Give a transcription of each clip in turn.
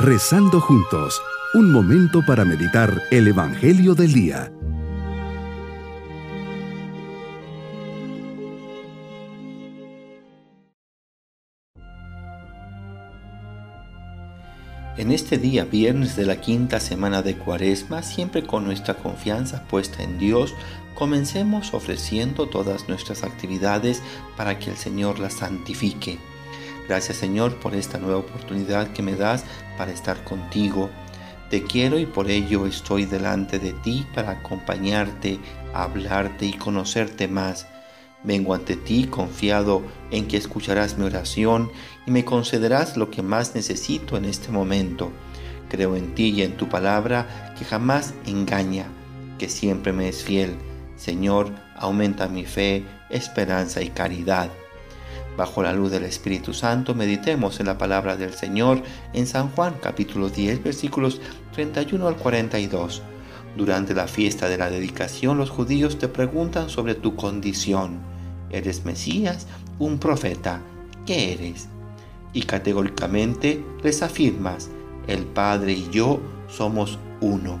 Rezando juntos, un momento para meditar el Evangelio del Día. En este día, viernes de la quinta semana de Cuaresma, siempre con nuestra confianza puesta en Dios, comencemos ofreciendo todas nuestras actividades para que el Señor las santifique. Gracias Señor por esta nueva oportunidad que me das para estar contigo. Te quiero y por ello estoy delante de ti para acompañarte, hablarte y conocerte más. Vengo ante ti confiado en que escucharás mi oración y me concederás lo que más necesito en este momento. Creo en ti y en tu palabra que jamás engaña, que siempre me es fiel. Señor, aumenta mi fe, esperanza y caridad. Bajo la luz del Espíritu Santo, meditemos en la palabra del Señor en San Juan capítulo 10 versículos 31 al 42. Durante la fiesta de la dedicación los judíos te preguntan sobre tu condición. ¿Eres Mesías? ¿Un profeta? ¿Qué eres? Y categóricamente les afirmas, el Padre y yo somos uno.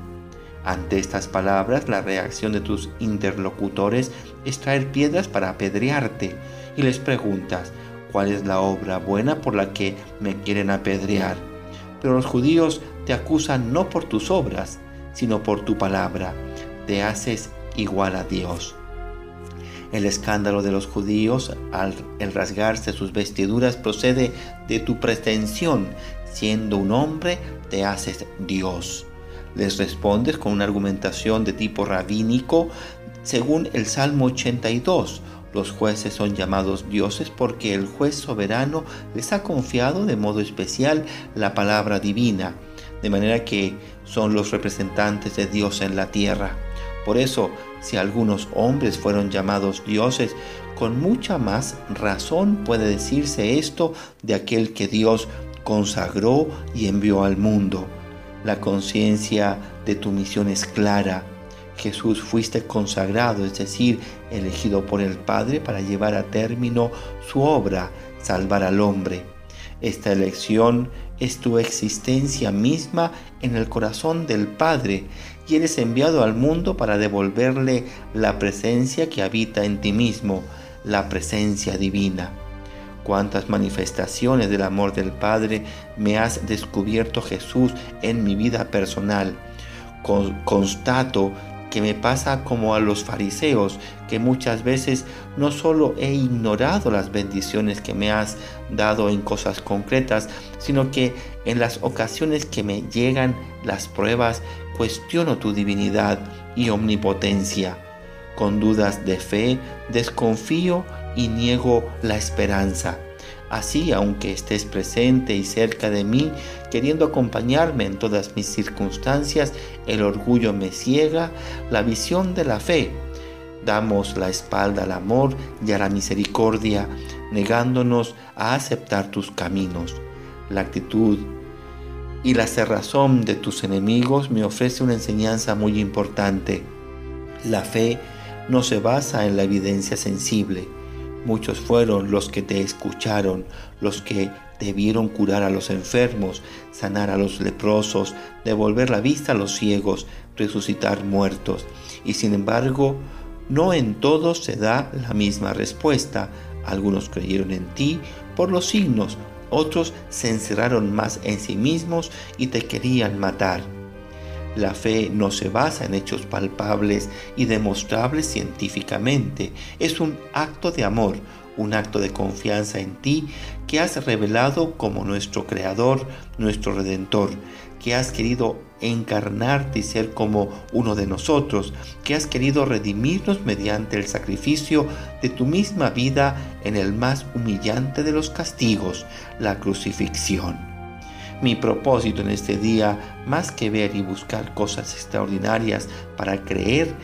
Ante estas palabras, la reacción de tus interlocutores es traer piedras para apedrearte y les preguntas, ¿cuál es la obra buena por la que me quieren apedrear? Pero los judíos te acusan no por tus obras, sino por tu palabra. Te haces igual a Dios. El escándalo de los judíos al rasgarse sus vestiduras procede de tu pretensión. Siendo un hombre, te haces Dios. Les respondes con una argumentación de tipo rabínico según el Salmo 82. Los jueces son llamados dioses porque el juez soberano les ha confiado de modo especial la palabra divina, de manera que son los representantes de Dios en la tierra. Por eso, si algunos hombres fueron llamados dioses, con mucha más razón puede decirse esto de aquel que Dios consagró y envió al mundo. La conciencia de tu misión es clara. Jesús fuiste consagrado, es decir, elegido por el Padre para llevar a término su obra, salvar al hombre. Esta elección es tu existencia misma en el corazón del Padre y eres enviado al mundo para devolverle la presencia que habita en ti mismo, la presencia divina. Cuántas manifestaciones del amor del Padre me has descubierto Jesús en mi vida personal. Constato que me pasa como a los fariseos, que muchas veces no solo he ignorado las bendiciones que me has dado en cosas concretas, sino que en las ocasiones que me llegan las pruebas, cuestiono tu divinidad y omnipotencia. Con dudas de fe, desconfío y niego la esperanza. Así, aunque estés presente y cerca de mí, queriendo acompañarme en todas mis circunstancias, el orgullo me ciega, la visión de la fe. Damos la espalda al amor y a la misericordia, negándonos a aceptar tus caminos. La actitud y la cerrazón de tus enemigos me ofrece una enseñanza muy importante. La fe no se basa en la evidencia sensible, Muchos fueron los que te escucharon, los que debieron curar a los enfermos, sanar a los leprosos, devolver la vista a los ciegos, resucitar muertos. Y sin embargo, no en todos se da la misma respuesta. Algunos creyeron en ti por los signos, otros se encerraron más en sí mismos y te querían matar. La fe no se basa en hechos palpables y demostrables científicamente. Es un acto de amor, un acto de confianza en ti que has revelado como nuestro Creador, nuestro Redentor, que has querido encarnarte y ser como uno de nosotros, que has querido redimirnos mediante el sacrificio de tu misma vida en el más humillante de los castigos, la crucifixión. Mi propósito en este día, más que ver y buscar cosas extraordinarias para creer,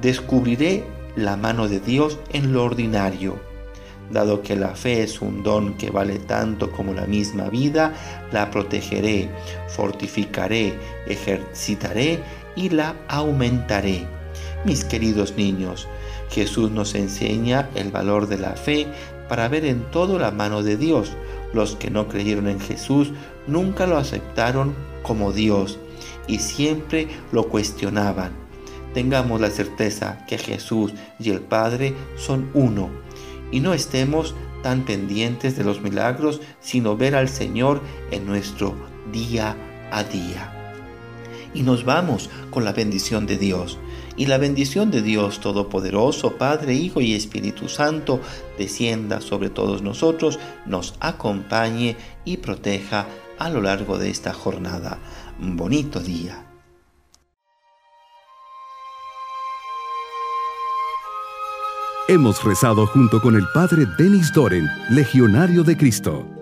descubriré la mano de Dios en lo ordinario. Dado que la fe es un don que vale tanto como la misma vida, la protegeré, fortificaré, ejercitaré y la aumentaré. Mis queridos niños, Jesús nos enseña el valor de la fe para ver en todo la mano de Dios. Los que no creyeron en Jesús nunca lo aceptaron como Dios y siempre lo cuestionaban. Tengamos la certeza que Jesús y el Padre son uno y no estemos tan pendientes de los milagros, sino ver al Señor en nuestro día a día. Y nos vamos con la bendición de Dios. Y la bendición de Dios Todopoderoso, Padre, Hijo y Espíritu Santo, descienda sobre todos nosotros, nos acompañe y proteja a lo largo de esta jornada. Bonito día. Hemos rezado junto con el Padre Denis Doren, Legionario de Cristo.